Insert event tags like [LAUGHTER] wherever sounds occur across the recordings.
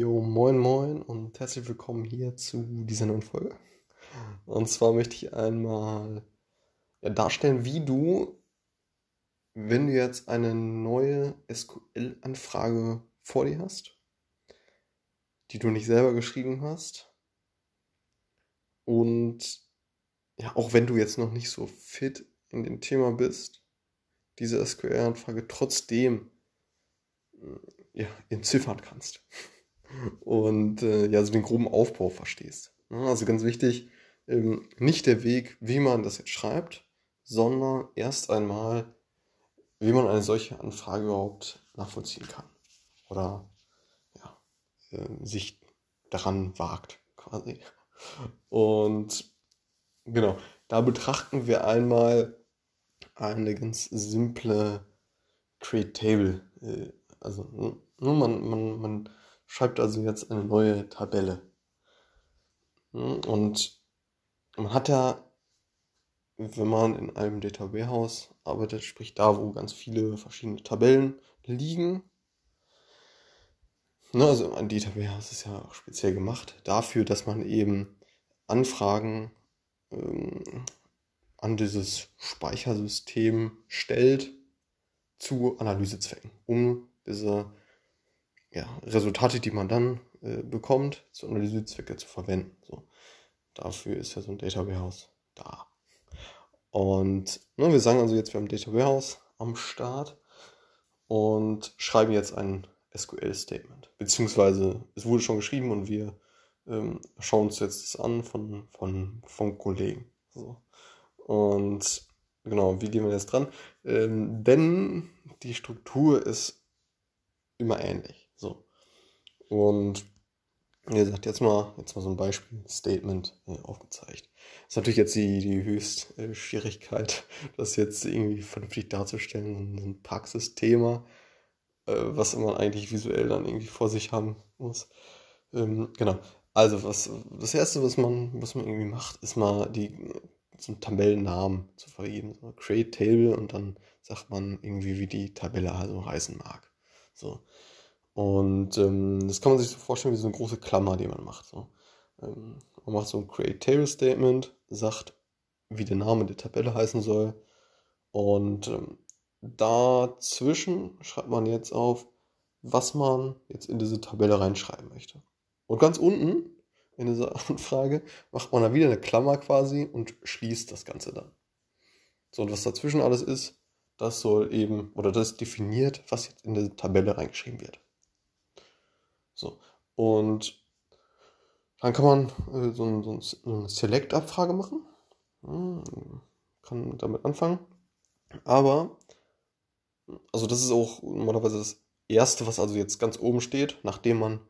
Jo, moin moin und herzlich willkommen hier zu dieser neuen Folge. Und zwar möchte ich einmal ja, darstellen, wie du, wenn du jetzt eine neue SQL-Anfrage vor dir hast, die du nicht selber geschrieben hast, und ja, auch wenn du jetzt noch nicht so fit in dem Thema bist, diese SQL-Anfrage trotzdem ja, entziffern kannst und äh, ja, so den groben Aufbau verstehst. Also ganz wichtig, ähm, nicht der Weg, wie man das jetzt schreibt, sondern erst einmal, wie man eine solche Anfrage überhaupt nachvollziehen kann oder ja, äh, sich daran wagt quasi. Und genau, da betrachten wir einmal eine ganz simple Create Table. Äh, also nur man, man, man schreibt also jetzt eine neue Tabelle. Hm, und man hat ja, wenn man in einem Data Warehouse arbeitet, sprich da, wo ganz viele verschiedene Tabellen liegen, ne, also ein Data Warehouse ist ja auch speziell gemacht dafür, dass man eben Anfragen ähm, an dieses Speichersystem stellt zu Analysezwecken, um diese ja, Resultate, die man dann äh, bekommt, zu Analysezwecke zu verwenden. So. Dafür ist ja so ein Data Warehouse da. Und ne, wir sagen also jetzt, wir haben Data Warehouse am Start und schreiben jetzt ein SQL-Statement. Beziehungsweise es wurde schon geschrieben und wir ähm, schauen uns jetzt das an von, von, von Kollegen. So. Und genau, wie gehen wir jetzt dran? Ähm, denn die Struktur ist immer ähnlich. Und wie gesagt, jetzt mal, jetzt mal so ein Beispiel-Statement äh, aufgezeigt. Das ist natürlich jetzt die, die höchste äh, Schwierigkeit, [LAUGHS] das jetzt irgendwie vernünftig darzustellen, ein Praxisthema, äh, was man eigentlich visuell dann irgendwie vor sich haben muss. Ähm, genau. Also, was, das erste, was man, was man irgendwie macht, ist mal die, so einen Tabellennamen zu vergeben. So Create Table und dann sagt man irgendwie, wie die Tabelle also heißen mag. So. Und ähm, das kann man sich so vorstellen wie so eine große Klammer, die man macht. So. Ähm, man macht so ein Create Table Statement, sagt, wie der Name der Tabelle heißen soll. Und ähm, dazwischen schreibt man jetzt auf, was man jetzt in diese Tabelle reinschreiben möchte. Und ganz unten in dieser [LAUGHS] Anfrage macht man dann wieder eine Klammer quasi und schließt das Ganze dann. So, und was dazwischen alles ist, das soll eben, oder das definiert, was jetzt in diese Tabelle reingeschrieben wird. So. Und dann kann man äh, so, ein, so, eine Select-Abfrage machen. Kann damit anfangen. Aber, also das ist auch normalerweise das Erste, was also jetzt ganz oben steht, nachdem man,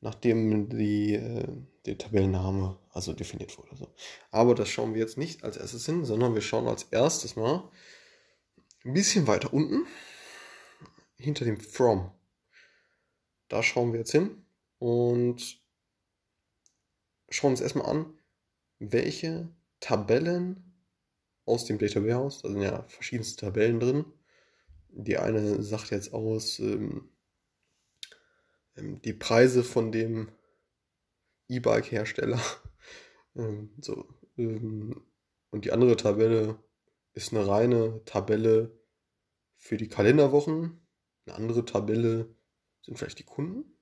nachdem die, äh, der Tabellenname also definiert wurde. So. Aber das schauen wir jetzt nicht als erstes hin, sondern wir schauen als erstes mal ein bisschen weiter unten hinter dem From. Da schauen wir jetzt hin und schauen uns erstmal an, welche Tabellen aus dem Data Warehouse, da sind ja verschiedenste Tabellen drin. Die eine sagt jetzt aus ähm, ähm die Preise von dem E-Bike-Hersteller. [LAUGHS] ähm, so, ähm, und die andere Tabelle ist eine reine Tabelle für die Kalenderwochen. Eine andere Tabelle sind vielleicht die Kunden.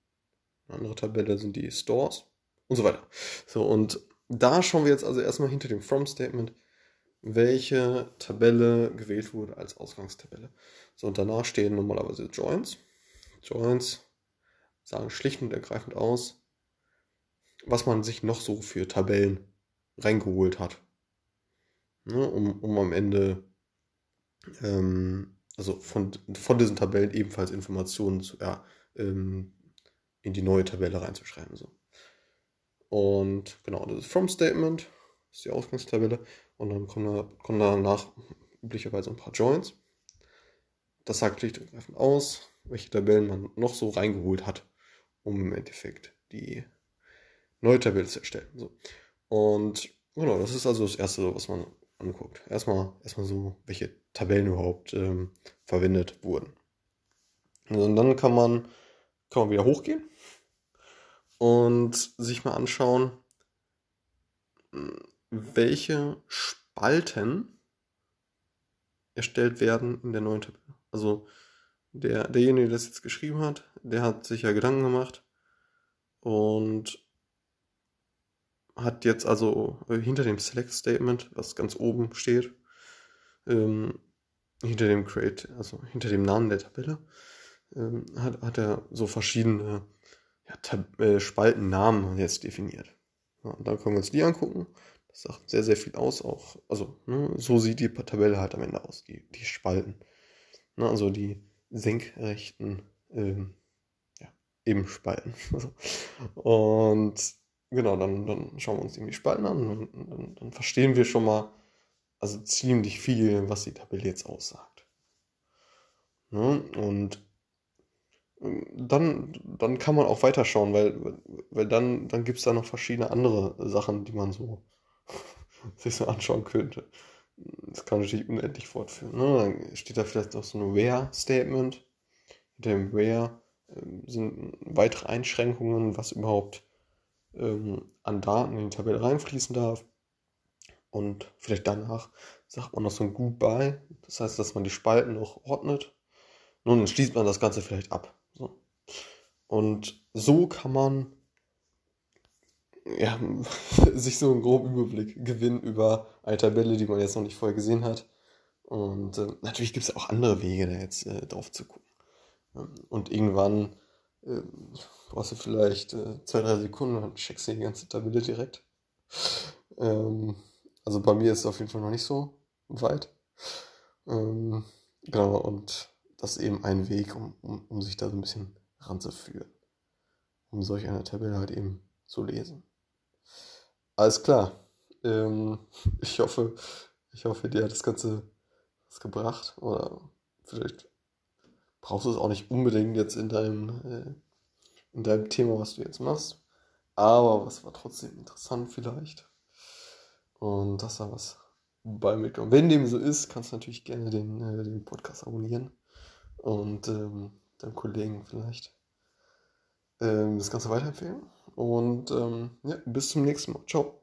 Eine andere Tabelle sind die Stores und so weiter. So, und da schauen wir jetzt also erstmal hinter dem From-Statement, welche Tabelle gewählt wurde als Ausgangstabelle. So, und danach stehen normalerweise Joins. Joins sagen schlicht und ergreifend aus, was man sich noch so für Tabellen reingeholt hat. Ne, um, um am Ende ähm, also von, von diesen Tabellen ebenfalls Informationen zu, ja, ähm, in die neue Tabelle reinzuschreiben. So. Und genau, das ist From Statement, das ist die Ausgangstabelle. Und dann kommen, da, kommen danach üblicherweise ein paar Joins. Das sagt schlicht und ergreifend aus, welche Tabellen man noch so reingeholt hat, um im Endeffekt die neue Tabelle zu erstellen. So. Und genau, das ist also das Erste, was man anguckt. Erstmal, erstmal so, welche Tabellen überhaupt ähm, verwendet wurden. Und dann kann man, kann man wieder hochgehen und sich mal anschauen, welche Spalten erstellt werden in der neuen Tabelle. Also der, derjenige, der das jetzt geschrieben hat, der hat sich ja Gedanken gemacht und hat jetzt also äh, hinter dem Select Statement, was ganz oben steht, ähm, hinter dem Create, also hinter dem Namen der Tabelle, ähm, hat, hat er so verschiedene ja, äh, Spaltennamen jetzt definiert. Ja, und dann können wir uns die angucken. Das sagt sehr, sehr viel aus, auch, also ne, so sieht die Tabelle halt am Ende aus, die, die Spalten. Ne, also die senkrechten ähm, ja, Ebenspalten. [LAUGHS] und genau, dann, dann schauen wir uns die Spalten an und dann, dann verstehen wir schon mal, also ziemlich viel, was die Tabelle jetzt aussagt. Ne? Und dann, dann kann man auch weiterschauen, weil, weil dann, dann gibt es da noch verschiedene andere Sachen, die man so [LAUGHS] sich so anschauen könnte. Das kann natürlich unendlich fortführen. Ne? Dann steht da vielleicht noch so ein Where-Statement. Hinter dem Where ähm, sind weitere Einschränkungen, was überhaupt ähm, an Daten in die Tabelle reinfließen darf. Und vielleicht danach sagt man noch so ein Goodbye. Das heißt, dass man die Spalten noch ordnet. Nun, schließt man das Ganze vielleicht ab. Und so kann man ja, [LAUGHS] sich so einen groben Überblick gewinnen über eine Tabelle, die man jetzt noch nicht vorher gesehen hat. Und äh, natürlich gibt es auch andere Wege, da jetzt äh, drauf zu gucken. Ähm, und irgendwann äh, brauchst du vielleicht äh, zwei, drei Sekunden und checkst dir die ganze Tabelle direkt. Ähm, also bei mir ist es auf jeden Fall noch nicht so weit. Ähm, genau, und das ist eben ein Weg, um, um, um sich da so ein bisschen ranzuführen. Um solch eine Tabelle halt eben zu lesen. Alles klar. Ähm, [LAUGHS] ich hoffe, ich hoffe, dir hat das Ganze was gebracht. Oder vielleicht brauchst du es auch nicht unbedingt jetzt in deinem, äh, in deinem Thema, was du jetzt machst. Aber was war trotzdem interessant vielleicht. Und das war was bei mitgenommen. Wenn dem so ist, kannst du natürlich gerne den, äh, den Podcast abonnieren und ähm, deinem Kollegen vielleicht ähm, das Ganze weiterempfehlen. Und ähm, ja, bis zum nächsten Mal. Ciao.